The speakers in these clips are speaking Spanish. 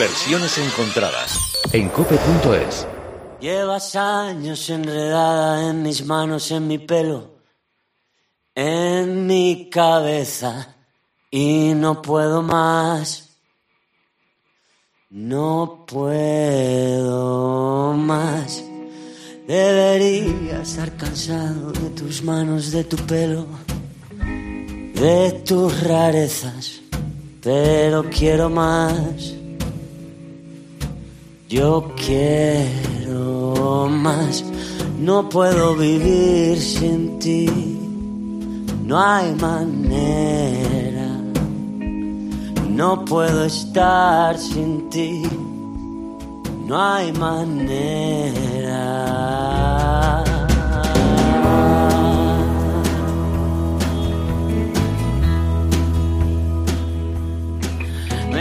Versiones encontradas en cope.es. Llevas años enredada en mis manos, en mi pelo, en mi cabeza y no puedo más. No puedo más. Debería estar cansado de tus manos, de tu pelo, de tus rarezas, pero quiero más. Yo quiero más. No puedo vivir sin ti. No hay manera. No puedo estar sin ti. No hay manera.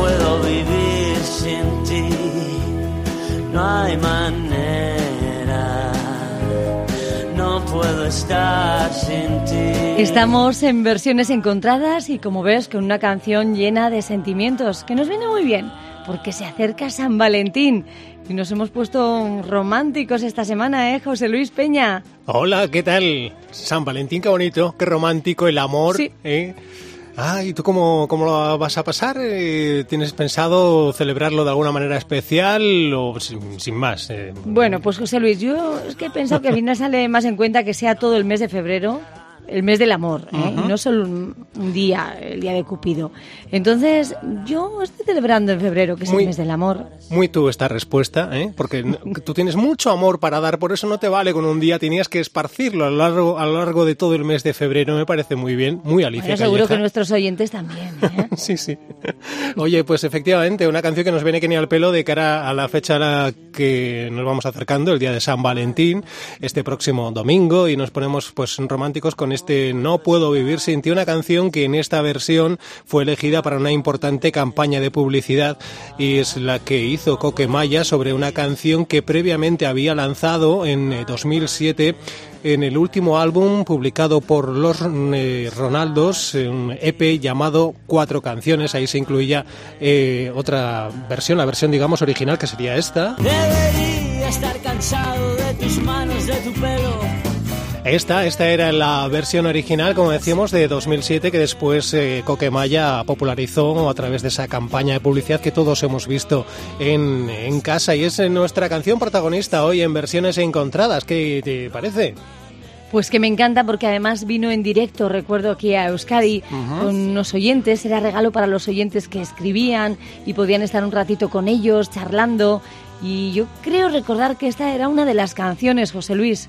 No puedo vivir sin ti. No hay manera. No puedo estar sin ti. Estamos en versiones encontradas y como ves con una canción llena de sentimientos que nos viene muy bien porque se acerca San Valentín y nos hemos puesto románticos esta semana, ¿eh, José Luis Peña? Hola, ¿qué tal? San Valentín, qué bonito, qué romántico, el amor. Sí. ¿eh? Ah, ¿y tú cómo, cómo lo vas a pasar? Eh, ¿Tienes pensado celebrarlo de alguna manera especial o sin, más? Eh, Bueno, pues José Luis, yo es que he pensado que al final sale más en cuenta que sea todo el mes de febrero, el mes del amor, ¿eh? no solo un, un día, el día de Cupido. Entonces, yo estoy celebrando en febrero, que es Muy- el mes del amor. Muy tú esta respuesta, ¿eh? porque tú tienes mucho amor para dar, por eso no te vale con un día, tenías que esparcirlo a lo largo, a lo largo de todo el mes de febrero, me parece muy bien, muy Alicia Bueno, seguro Calleja. que nuestros oyentes también. ¿eh? Sí, sí. Oye, pues efectivamente, una canción que nos viene que ni al pelo de cara a la fecha a la que nos vamos acercando, el día de San Valentín, este próximo domingo, y nos ponemos pues románticos con este No puedo vivir sin ti, una canción que en esta versión fue elegida para una importante campaña de publicidad y es la que hizo Coque Maya sobre una canción que previamente había lanzado en eh, 2007 en el último álbum publicado por los eh, Ronaldos, eh, un EP llamado Cuatro Canciones. Ahí se incluía eh, otra versión, la versión, digamos, original, que sería esta. Debería estar cansado de tus manos, de tu pelo. Esta, esta era la versión original, como decíamos, de 2007, que después eh, Coquemaya popularizó a través de esa campaña de publicidad que todos hemos visto en, en casa. Y es nuestra canción protagonista hoy en versiones encontradas. ¿Qué te parece? Pues que me encanta porque además vino en directo, recuerdo aquí a Euskadi, con unos oyentes, era regalo para los oyentes que escribían y podían estar un ratito con ellos, charlando. Y yo creo recordar que esta era una de las canciones, José Luis.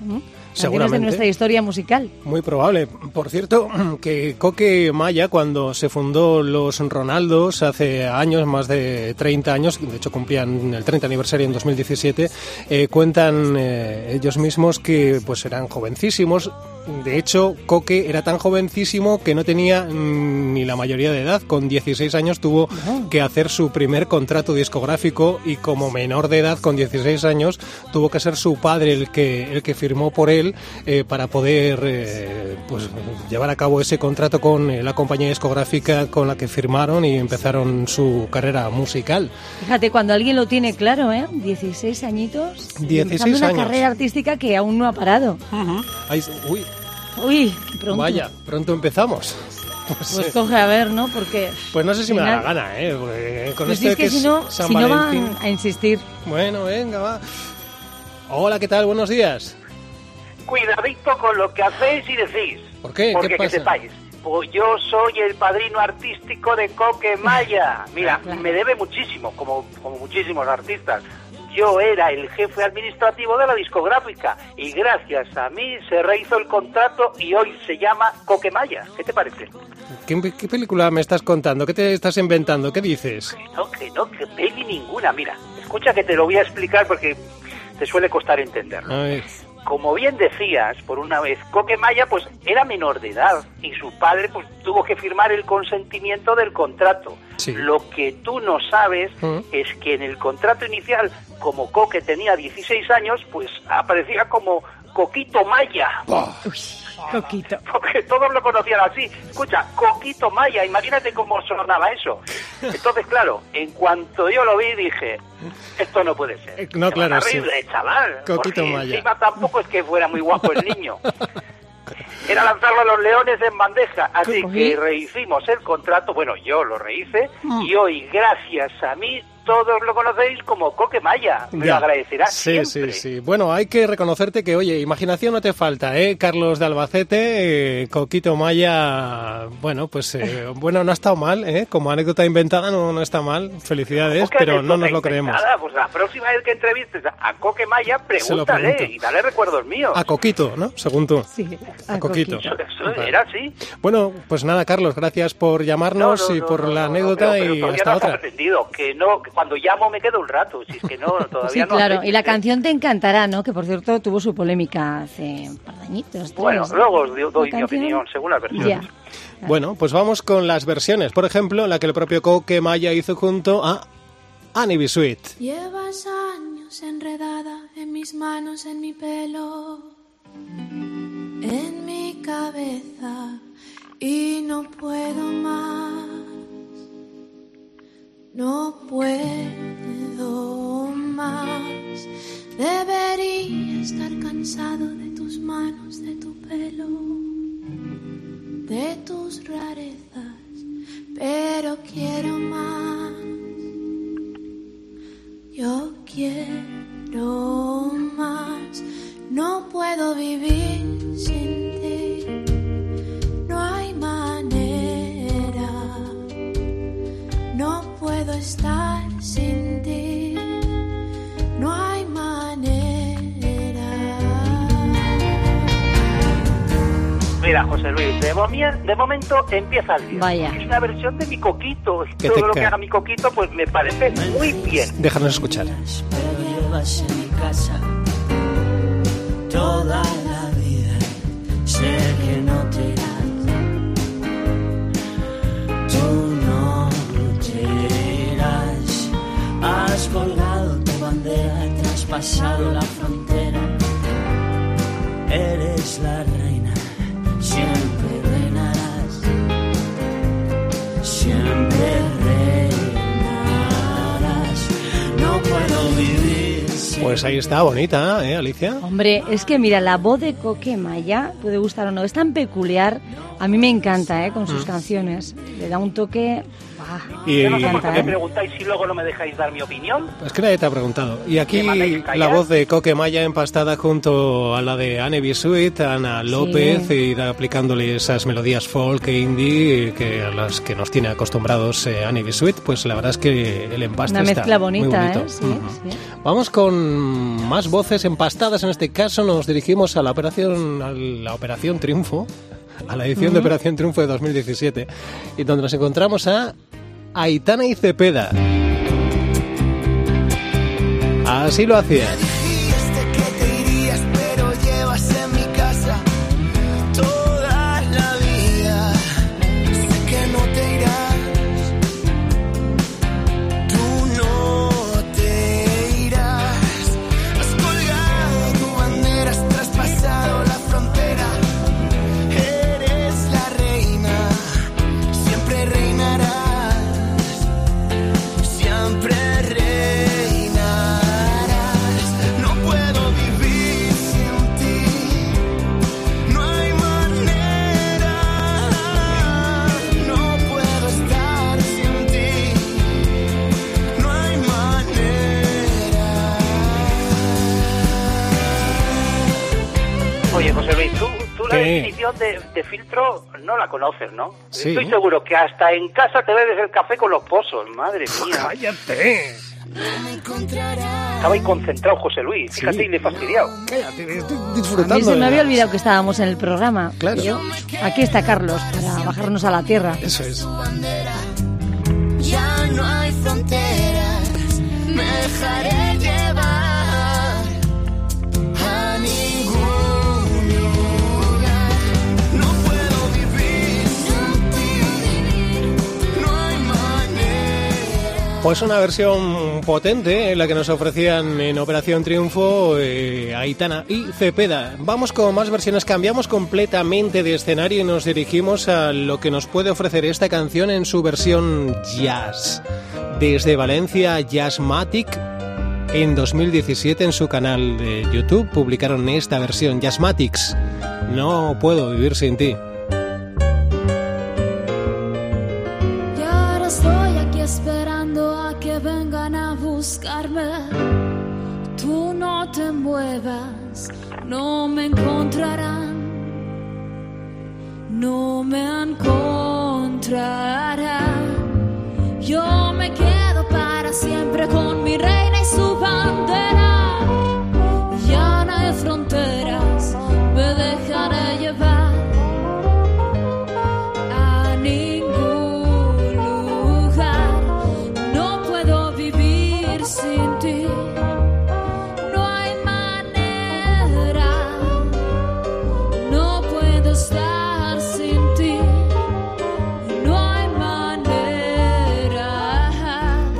Canciones de Seguramente. nuestra historia musical. Muy probable. Por cierto, que Coque Maya, cuando se fundó los Ronaldos hace años, más de 30 años, de hecho cumplían el 30 aniversario en 2017, eh, cuentan eh, ellos mismos que pues eran jovencísimos. De hecho, Coque era tan jovencísimo que no tenía mm, ni la mayoría de edad. Con 16 años tuvo que hacer su primer contrato discográfico y como menor de edad, con 16 años, tuvo que ser su padre el que, el que firmó por él eh, para poder eh, pues, llevar a cabo ese contrato con eh, la compañía discográfica con la que firmaron y empezaron su carrera musical. Fíjate, cuando alguien lo tiene claro, ¿eh? 16 añitos. y 16 empezando una carrera artística que aún no ha parado. Ay, uy, Uy, qué pronto. vaya, pronto empezamos. Pues, Pues eh, coge a ver, ¿no? Porque... pues no sé si me da la gana, ¿eh? Porque con Pues esto es que, que si no, es San si no van a insistir. Bueno, venga, va. Hola, ¿qué tal? Buenos días. Cuidadito con lo que hacéis y decís. ¿Por qué? ¿Qué Porque que pasa? sepáis. Pues yo soy el padrino artístico de Coque Maya. Mira, me debe muchísimo, como, como muchísimos artistas. Yo era el jefe administrativo de la discográfica y gracias a mí se rehizo el contrato y hoy se llama Coque Maya. ¿Qué te parece? Qué ¿Qué, qué película me estás contando? ¿Qué te estás inventando? ¿Qué dices? Que no, que no, que peli ninguna. Mira, escucha que te lo voy a explicar porque te suele costar entenderlo. A ver. Como bien decías, por una vez, Coque Maya pues era menor de edad y su padre pues tuvo que firmar el consentimiento del contrato. Sí. Lo que tú no sabes Mm. es que en el contrato inicial, como Coque tenía 16 años, pues aparecía como Coquito Maya. Coquito. Porque todos lo conocían así. Escucha, Coquito Maya, imagínate cómo sonaba eso. Entonces, claro, en cuanto yo lo vi, dije, esto no puede ser. Eh, no, Se claro, sí. de chaval. Coquito porque Maya. Encima tampoco es que fuera muy guapo el niño. Era lanzarlo a los leones en bandeja. Así que rehicimos el contrato. Bueno, yo lo rehice. Mm. Y hoy, gracias a mí, todos lo conocéis como Coque Maya. Me Ya. lo agradecerás Sí, siempre. sí, sí. Bueno, hay que reconocerte que, oye, imaginación no te falta, ¿eh? Carlos de Albacete, eh, Coquito Maya, bueno, pues, eh, bueno, no ha estado mal, ¿eh? Como anécdota inventada no, no está mal. Felicidades, pero no nos lo creemos. inventada, Pues la próxima vez que entrevistes a Coque Maya, lo pregúntale y dale recuerdos míos. A Coquito, ¿no? Según tú. Sí, A Coquito. Eso, eso era así. Bueno, pues nada, Carlos, gracias por llamarnos No, no, y no, por no, la anécdota pero- pero y hasta otra. que no, cuando llamo me quedo un rato, si es que no, todavía Sí, no claro. Y la canción te encantará, ¿no? Que por cierto tuvo su polémica hace un par de añitos. tres. Bueno, luego os doy- doy mi canción- opinión, según las versiones. Ya. Bueno, pues vamos con las versiones. Por ejemplo, la que el propio Coque Maya hizo junto a Annie B. Sweet. Llevas años enredada en mis manos, en mi pelo, en mi cabeza y no puedo más. No puedo más. Debería estar cansado de tus manos, de tu pelo, de tus rarezas, pero quiero más. Yo quiero más, no puedo vivir estar sin ti, no hay manera. Mira, José Luis, de, momento empieza el bien. Vaya. Es una versión de mi coquito. Que Todo lo que haga mi coquito, pues me parece muy bien. Déjanos escuchar. pero llevas en mi casa Pues ahí está, bonita, ¿eh, Alicia? Hombre, es que mira, la voz de Coque Maya, puede gustar o no, es tan peculiar. A mí me encanta, ¿eh? Con sus canciones. Le da un toque... ¡buah! Y- no sé por qué me ¿eh? preguntáis si luego no me dejáis dar mi opinión. Es que nadie te ha preguntado. Y aquí la voz de Coque Maya empastada junto a la de Anne B. Sweet, Ana López, Sí. y aplicándole esas melodías folk e indie que a las que nos tiene acostumbrados eh, Anne B. Sweet, pues la verdad es que el empaste Una está mezcla muy bonito. ¿eh? Sí, Ujú. sí. Vamos con más voces empastadas. En este caso nos dirigimos a la operación, a la operación Triunfo, a la edición de Operación Triunfo de 2017, y donde nos encontramos a Aitana y Cepeda. Así lo hacían. Definición de, de filtro no la conoces, ¿no? Sí. Estoy seguro que hasta en casa te bebes el café con los pozos, madre mía. ¡Cállate! Estaba ahí concentrado José Luis, fíjate, y le he fastidiado. Cállate, estoy A disfrutando. mí se me había olvidado que estábamos en el programa. Claro. Y yo, aquí está Carlos para bajarnos a la tierra. Eso es. Ya no hay fronteras, me dejaré llevar a ningún Pues una versión potente en la que nos ofrecían en Operación Triunfo eh, Aitana y Cepeda. Vamos con más versiones, cambiamos completamente de escenario y nos dirigimos a lo que nos puede ofrecer esta canción en su versión jazz. Desde Valencia, Jazzmatic. En 2017 en su canal de YouTube publicaron esta versión, Jazzmatics. No puedo vivir sin ti. No me encontrarán. No me encontrarán. Yo me quedo para siempre con mi reina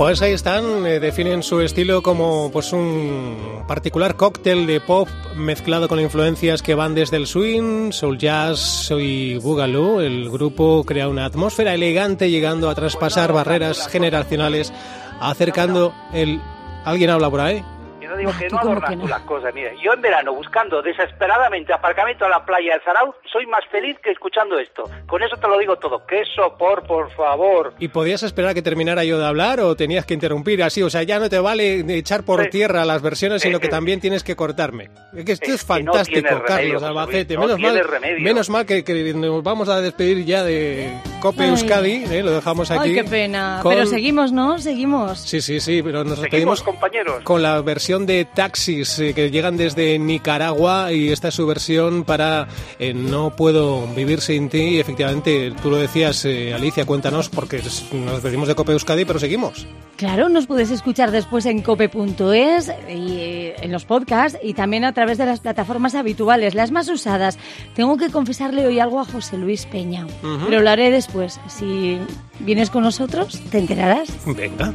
Pues ahí están, eh, definen su estilo como pues un particular cóctel de pop mezclado con influencias que van desde el swing, soul jazz y boogaloo. El grupo crea una atmósfera elegante llegando a traspasar barreras generacionales, acercando el... ¿Alguien habla por ahí? Yo no digo que ¿Tú no adornas que no? tú las cosas. Mira, yo en verano buscando desesperadamente aparcamiento a la playa del Zarauz, soy más feliz que escuchando esto. Con eso te lo digo todo. ¡Qué sopor, por favor! ¿Y podías esperar a que terminara yo de hablar o tenías que interrumpir así? O sea, ya no te vale echar por Sí. tierra las versiones, sino Eh, que eh. también tienes que cortarme. Es que esto es, Es que no fantástico, remedio, Carlos Albacete. No menos, mal, remedio. menos mal que, que nos vamos a despedir ya de Cope Ay. Euskadi, ¿eh? lo dejamos aquí. Ay, qué pena. con- Pero seguimos, ¿no? Seguimos. Sí, sí, sí, pero nos Seguimos, despedimos compañeros. con la versión de Taxis eh, que llegan desde Nicaragua y esta es su versión para eh, No puedo vivir sin ti. Y efectivamente, tú lo decías, eh, Alicia, cuéntanos porque nos despedimos de Cope Euskadi, pero seguimos. Claro, nos puedes escuchar después en cope.es y eh, en los podcasts y también a través de las plataformas habituales, las más usadas. Tengo que confesarle hoy algo a José Luis Peña, pero lo haré después. Si vienes con nosotros, te enterarás. Venga,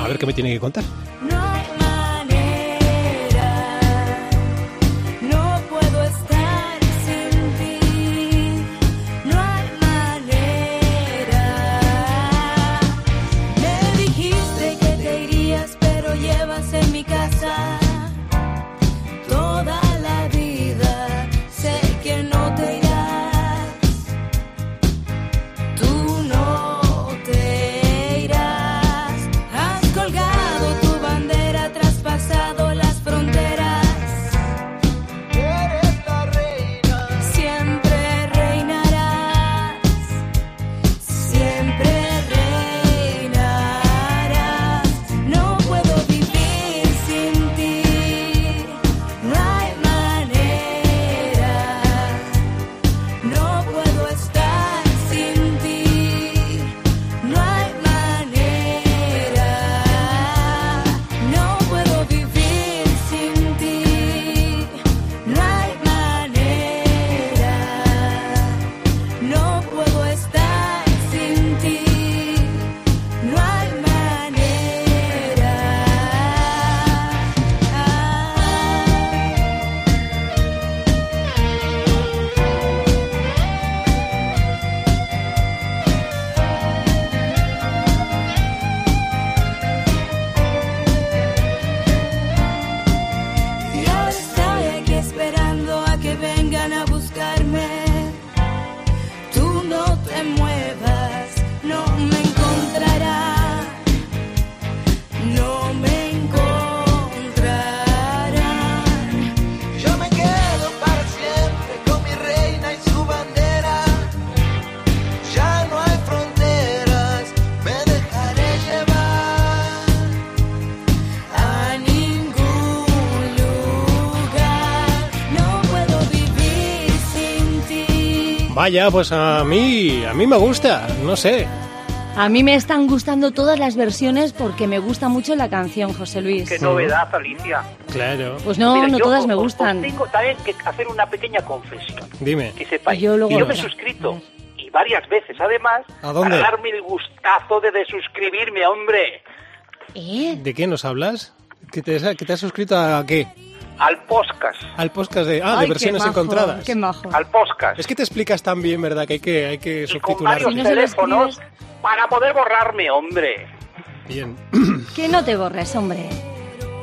a ver qué me tiene que contar. No Vaya, pues a mí, a mí me gusta, no sé. A mí me están gustando todas las versiones porque me gusta mucho la canción, José Luis. Qué novedad, Alicia. Claro. Pues no, Mira, no yo todas os- me gustan. os tengo también que hacer una pequeña confesión. Dime. Que sepáis. Yo luego que yo me he suscrito y varias veces, además, ¿A dónde? para darme el gustazo de desuscribirme, hombre, ¿Eh? ¿De qué nos hablas? ¿Que te, que te has suscrito a qué? Al podcast. Al podcast de, ah, Ay, de qué versiones majo, encontradas. Qué majo. Al podcast. Es que te explicas tan bien, ¿verdad? Que hay que, hay que y con subtitular. varios se lo teléfonos para poder borrarme, hombre. Bien. Que no te borres, hombre.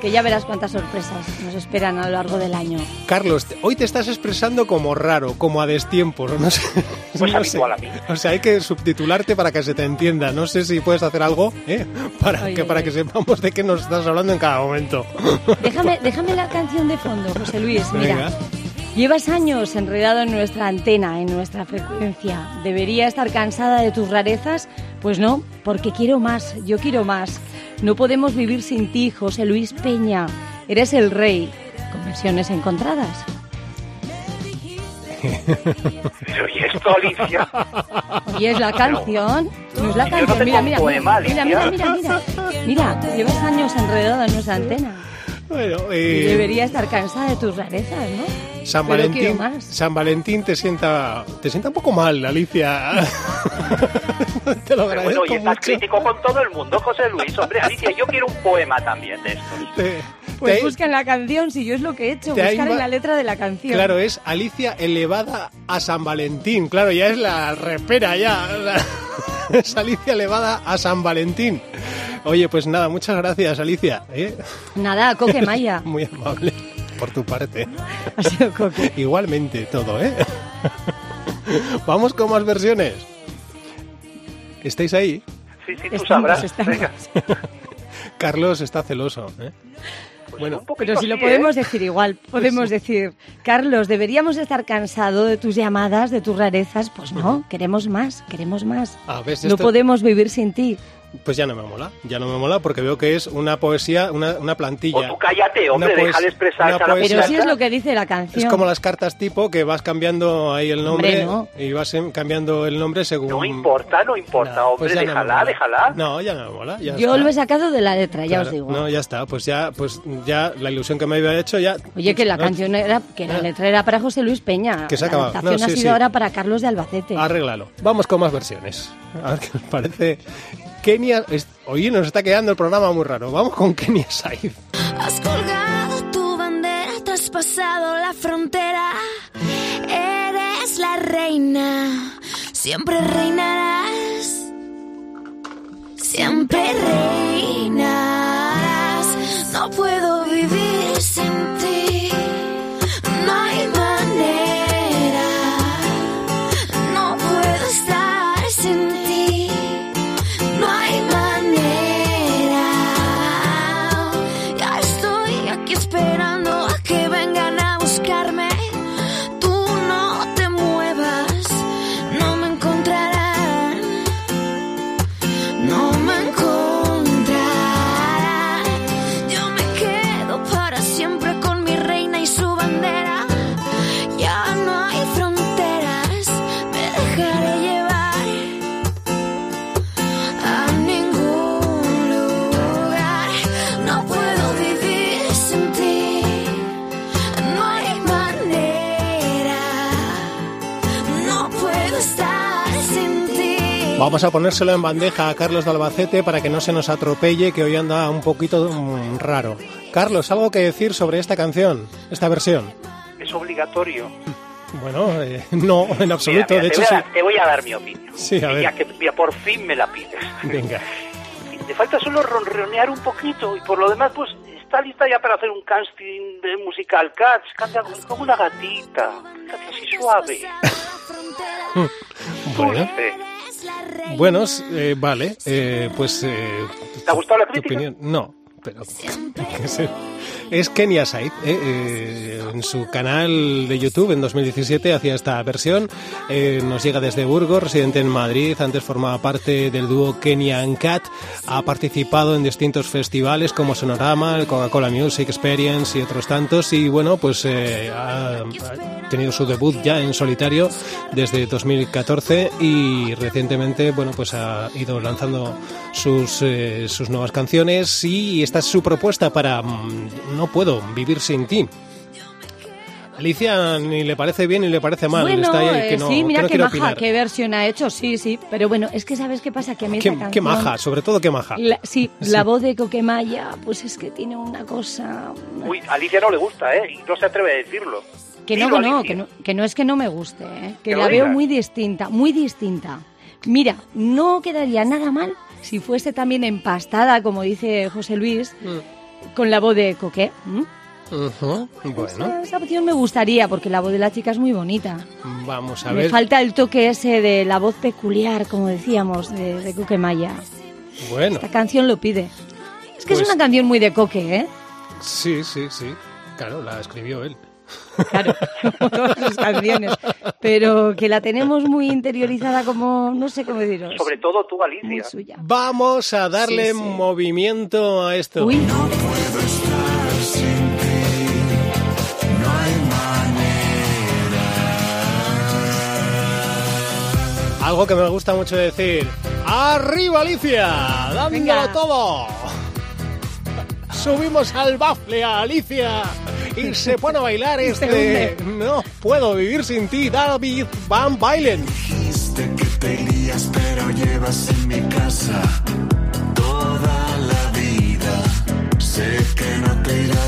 Que ya verás cuántas sorpresas nos esperan a lo largo del año. Carlos, hoy te estás expresando como raro, como a destiempo, ¿no? No sé. Pues no habitual sé. a mí. O sea, hay que subtitularte para que se te entienda. No sé si puedes hacer algo, ¿eh? Para, que, para que sepamos de qué nos estás hablando en cada momento. Déjame, déjame la canción de fondo, José Luis. Mira, Venga. Llevas años enredado en nuestra antena, en nuestra frecuencia. ¿Debería estar cansada de tus rarezas? Pues no, porque quiero más, yo quiero más. No podemos vivir sin ti, José Luis Peña. Eres el rey, con versiones encontradas. Pero ¿y esto, Alicia? Y es la canción, no es la no canción. tengo Mira, mira, poema, mira, mira, mira, mira, mira. Llevas años enredado en nuestra antena. Bueno, eh, debería estar cansada de tus rarezas, ¿no? San Pero Valentín, más. San Valentín te sienta, te sienta un poco mal, Alicia. te lo agradezco bueno, y estás mucho. crítico con todo el mundo, José Luis. Hombre, Alicia, yo quiero un poema también de estos. Te- Pues te- busca en la canción, si yo es lo que he hecho, buscar en la letra de la canción. Claro, es Alicia elevada a San Valentín. Claro, ya es la repera ya. Es Alicia elevada a San Valentín. Oye, pues nada, muchas gracias, Alicia. ¿eh? Nada, Coque Maya. Muy amable por tu parte. Ha sido Coque. Igualmente todo, ¿eh? Vamos con más versiones. ¿Estáis ahí? Sí, sí, tú Estamos, sabrás. estamos. Venga, Carlos está celoso. ¿eh? Bueno, un poquito Pero si lo sí, podemos ¿eh? decir igual, podemos decir, Carlos, deberíamos estar cansados de tus llamadas, de tus rarezas. Pues no, queremos más, queremos más. a ver, No esto- podemos vivir sin ti. Pues ya no me mola. Ya no me mola porque veo que es una poesía, una, una plantilla. O tú cállate, hombre, deja de poesía- Pero muchacha. sí es lo que dice la canción. Es como las cartas tipo que vas cambiando ahí el nombre Hombre, no. y vas em- cambiando el nombre según... No importa, no importa, No, hombre, pues ya no déjala, déjala. No, ya no me mola. Ya Yo está. lo he sacado de la letra, ya Claro, os digo. No, ya está. Pues ya, pues ya la ilusión que me había hecho ya... Oye, que la no, canción era, que la Ah. letra era para José Luis Peña. Que se ha la No, ha sido sí. ahora para Carlos de Albacete. Arréglalo. Vamos con más versiones. A ver qué os parece. Kenia... Oye, nos está quedando el programa muy raro. Vamos con Kenia Said. Has colgado tu bandera, traspasado la frontera. Eres la reina, siempre reinarás. Siempre reinarás. No puedo vivir Vamos a ponérselo en bandeja a Carlos de Albacete para que no se nos atropelle, que hoy anda un poquito mm, raro. Carlos, ¿algo que decir sobre esta canción, esta versión? Es obligatorio. Bueno, eh, no, en absoluto. Mira, de mira, hecho, te, voy sí. a, dar- te voy a dar mi opinión. Sí, a ver. Ya que ya por fin me la pides. Venga. Te falta solo ronronear un poquito y por lo demás, pues está lista ya para hacer un casting de musical Cats. Canta como una gatita. Canta así suave. Bueno, Dulce. Bueno, s- eh, vale. eh, pues. eh, ¿Te ha gustado la crítica? opinión- No, pero es, Kenia Said. ¿eh? Eh, en su canal de YouTube en 2017 hacía esta versión. Eh, nos llega desde Burgos, residente en Madrid. Antes formaba parte del dúo Kenia and Cat. Ha participado en distintos festivales como Sonorama, el Coca-Cola Music Experience y otros tantos. Y bueno, pues eh, ha, ha tenido su debut ya en solitario desde 2014 y recientemente, bueno, pues ha ido lanzando sus, eh, sus nuevas canciones y esta es su propuesta para mm, No puedo vivir sin ti. Alicia ni le parece bien ni le parece mal. bueno, Está ahí eh, que no, sí, mira que no qué maja, opinar. qué versión ha hecho, sí, sí. Pero bueno, es que ¿sabes qué pasa? Que a mí Qué, esta qué maja, sobre todo qué maja. La- sí, Sí. la voz de Coquemaya, pues es que tiene una cosa... Uy, a Alicia no le gusta, ¿eh? Y no se atreve a decirlo. Que no, Dilo, que no, que no, que no es que no me guste, ¿eh? que Que la veo muy distinta, muy distinta. Mira, no quedaría nada mal si fuese también empastada, como dice José Luis, Mm. Con la voz de Coque. ¿m? Ujú, Bueno, Esa, esa opción me gustaría, porque la voz de la chica es muy bonita. vamos a Me ver. falta el toque ese de la voz peculiar, como decíamos, de, de Coque Maya. Bueno, Esta canción lo pide. Es que Pues- es una canción muy de Coque, ¿eh? sí, sí, sí. Claro, la escribió él. Claro, como todas sus canciones. Pero que la tenemos muy interiorizada como, no sé cómo deciros. Sobre todo tú, Alicia. suya. Vamos a darle Sí, sí. movimiento a esto. Uy, Algo que me gusta mucho decir. ¡Arriba, Alicia! ¡Dándolo Venga. todo! Subimos al bafle a Alicia y se pone a bailar este No puedo vivir sin ti, David Van Bailen. Dijiste que te irías, pero llevas en mi casa toda la vida. Sé que no te irás.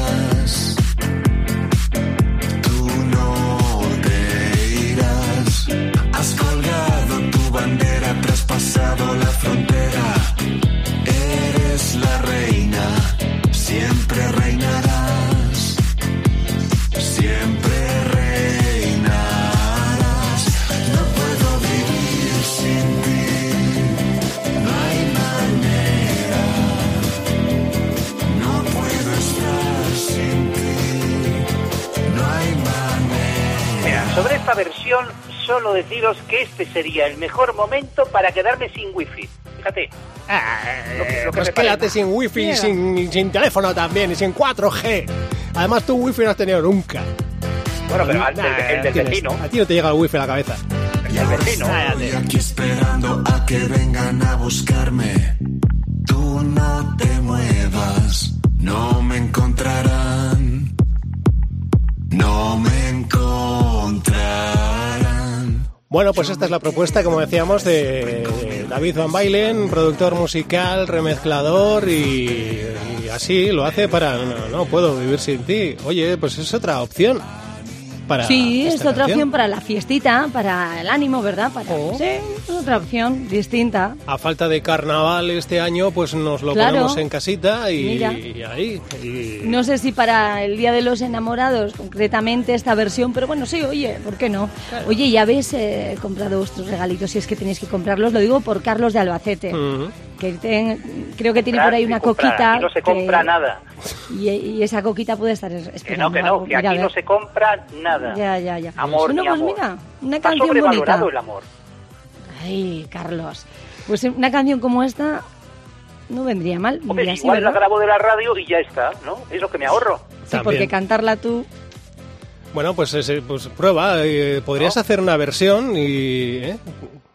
Sobre esta versión, solo deciros que este sería el mejor momento para quedarme sin wifi. Fíjate. Lo que- lo que Pues quédate sin wifi, y sin, sin teléfono también, y sin 4G. Además, tú wifi no has tenido nunca. Bueno, pero al- Nah, el, el del vecino. A ti no te llega el wifi a la cabeza. El del vecino. Estoy aquí esperando a que vengan a buscarme. Tú no te muevas, no me encontrarán. No me encontrarán. Bueno, pues esta es la propuesta, como decíamos, de David Van Bailen, productor musical, remezclador y, y así lo hace para no, no puedo vivir sin ti. Oye, pues es otra opción. Para sí, esta es otra canción. opción para la fiestita, para el ánimo, ¿verdad? Para, Oh. Sí, es otra opción distinta. A falta de carnaval este año, pues nos lo Claro. ponemos en casita y, ahí. y- No sé si para el Día de los Enamorados, concretamente esta versión, pero bueno, sí, oye, ¿por qué no? Oye, ya habéis eh, comprado vuestros regalitos, si es que tenéis que comprarlos, lo digo por Carlos de Albacete. Que ten- creo que tiene por ahí una comprar. coquita. Aquí no se que- compra nada. Y, y esa coquita puede estar es- Que esperando no, que no, que Mira, aquí no se compra nada. Ya, ya, ya. Amor, bueno, ni pues amor. mira, una Está canción bonita. el amor. Ay, Carlos. Pues una canción como esta no vendría mal. Hombre, así, igual la grabo de la radio y ya está, ¿no? Es lo que me ahorro. Sí, También. porque cantarla tú. Bueno, pues, ese- pues prueba. eh, podrías hacer una versión y, ¿eh?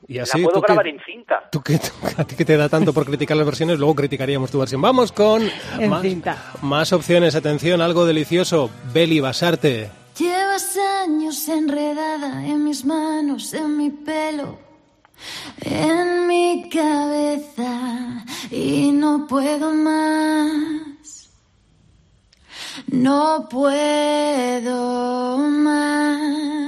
Y así. la puedo tú que- grabar en cinta. Tú que, a ti que te da tanto por criticar las versiones, luego criticaríamos tu versión. Vamos con En más, cinta. más opciones. Atención, algo delicioso. Beli Basarte. Llevas años enredada en mis manos, en mi pelo, en mi cabeza y no puedo más. No puedo más.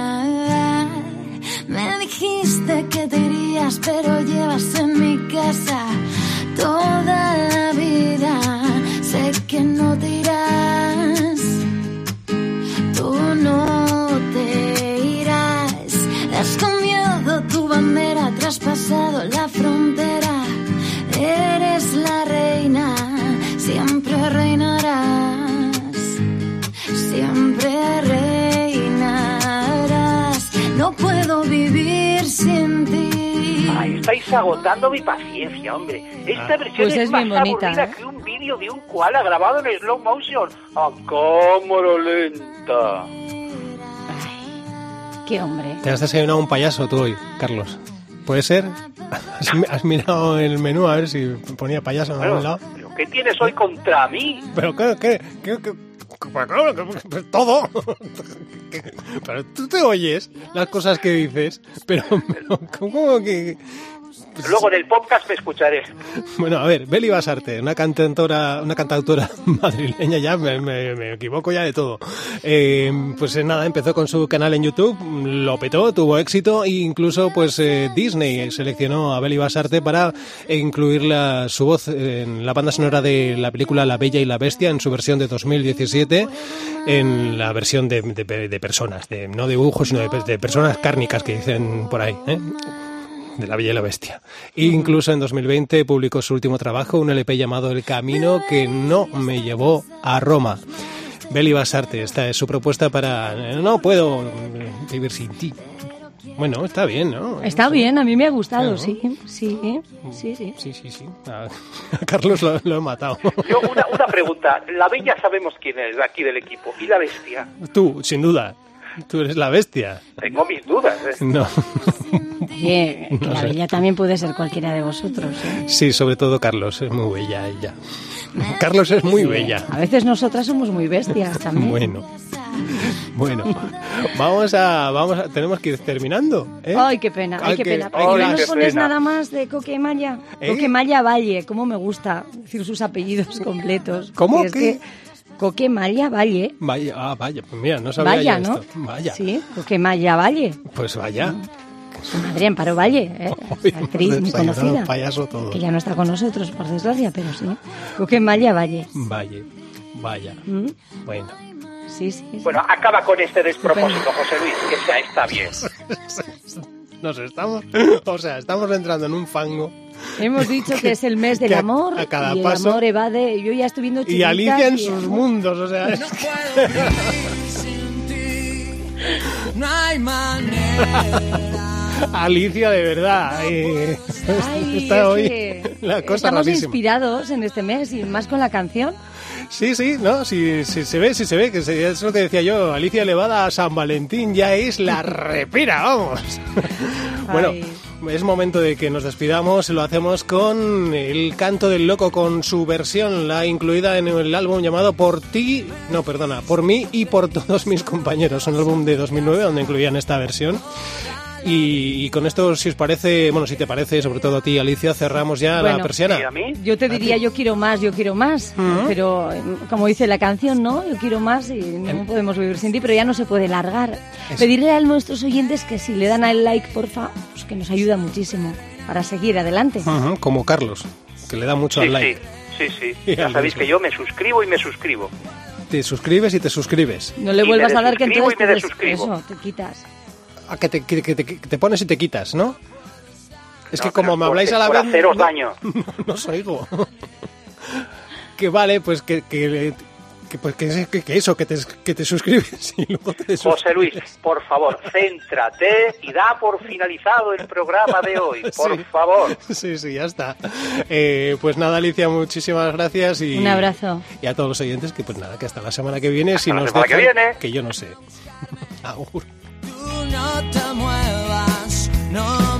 Dijiste que te irías, pero llevas en mi casa Ay, agotando mi paciencia, hombre. Esta versión Pues es, es más bien bonita, aburrida ¿eh? que un vídeo de un koala grabado en slow motion a cámara lenta. Qué hombre. Te has desayunado un payaso tú hoy, Carlos. ¿Puede ser? ¿Has, mi- has mirado el menú a ver si ponía payaso en Bueno, algún lado? ¿pero qué tienes hoy contra mí? Pero qué, qué, qué, qué- todo. Pero tú te oyes las cosas que dices, pero, pero ¿cómo que...? Luego en el podcast me escucharé. Bueno, a ver, Beli Basarte, una cantautora, una cantautora madrileña, ya me, me- equivoco ya de todo. Eh, pues eh, nada, empezó con su canal en YouTube, lo petó, tuvo éxito e incluso pues eh, Disney seleccionó a Beli Basarte para incluir la- su voz en la banda sonora de la película La Bella y la Bestia en su versión de 2017, en la versión de, de- personas, de, no de dibujos, sino de, de personas cárnicas que dicen por ahí. ¿eh? De La Bella y la Bestia. E incluso en 2020 publicó su último trabajo, un LP llamado El Camino que no me llevó a Roma. Beli Basarte, esta es su propuesta para No puedo mm, vivir sin ti. Bueno, está bien, ¿no? Está bien, a mí me ha gustado, Claro. sí, sí, sí, sí. Sí, sí, sí. A Carlos lo, lo he matado. Yo, una, una pregunta. La bella sabemos quién es aquí del equipo. ¿Y la bestia? Tú, sin duda. Tú eres la bestia. Tengo mis dudas. ¿eh? No. Oye, que No la sé. bella también puede ser cualquiera de vosotros. ¿eh? Sí, sobre todo Carlos, es muy bella ella. Carlos es muy bella. A veces nosotras somos muy bestias también. Bueno. Bueno, vamos a, vamos a, tenemos que ir terminando. ¿eh? Ay, qué pena, ay, qué pena. ¿Por qué no nos pones pena. nada más de Coquemaya? ¿Eh? Coquemaya Valle, cómo me gusta decir sus apellidos completos. ¿Cómo? Es ¿Qué? que Coquemaya Valle, Vaya, ah, vaya, pues mira, no sabía vaya, yo ¿no? esto. Vaya, Sí, Coquemaya Valle. pues vaya. Su madre Amparo Valle, ¿eh? Actriz hemos muy conocida. payaso todo. Que ya no está con nosotros, por desgracia, pero sí. Coquemaya Valle. Vaya, vaya. ¿Mm? Bueno, Sí, sí. sí. Bueno, acaba con este despropósito, José Luis, que ya está bien. nos estamos, o sea, estamos entrando en un fango. Hemos dicho que es el mes del a- amor a cada y el paso- amor evade. Yo ya estoy viendo Y Alicia en y- sus mundos, o sea, es- No hay manera. Alicia de verdad. eh, Ay, está es hoy la cosa Estamos rarísima. inspirados en este mes y más con la canción. Sí, sí, no, sí, sí se ve, sí se ve, que se- es lo que decía yo, Alicia elevada a San Valentín ya es la repira, vamos. bueno, Ay. es momento de que nos despidamos, lo hacemos con El canto del loco, con su versión, la incluida en el álbum llamado Por ti, no, perdona, Por mí y por todos mis compañeros, un álbum de 2009 donde incluían esta versión. Y, y con esto, si os parece, bueno, si te parece, sobre todo a ti, Alicia, cerramos ya la Bueno. persiana. ¿Y a mí? Yo te diría yo quiero más, yo quiero más, pero eh, como dice la canción, ¿no? Yo quiero más y no podemos vivir sin ti, pero ya no se puede largar. Pedirle a nuestros oyentes que si le dan al like, porfa, pues que nos ayuda muchísimo para seguir adelante. Ujú, como Carlos, que le da mucho Sí, al like. sí, sí, sí. Ya sabéis mismo. que yo me suscribo y me suscribo. Te suscribes y te suscribes. No le Y vuelvas a dar que entonces y me te eso, te quitas. A que te, que, que te, que te pones y te quitas, ¿no? Es No, que como me habláis a la vez... haceros no, daño. No, no os oigo. que vale, pues que... que que, pues que, que- que eso, que te, que te suscribes y luego te José Luis, por favor, céntrate y da por finalizado el programa de hoy, por Sí. favor. Sí, sí, ya está. Eh, pues nada, Alicia, muchísimas gracias y... Un abrazo. Y a todos los oyentes, que pues nada, que hasta la semana que viene, si la nos semana que dejan, viene. que yo no sé. Agur. No te muevas, no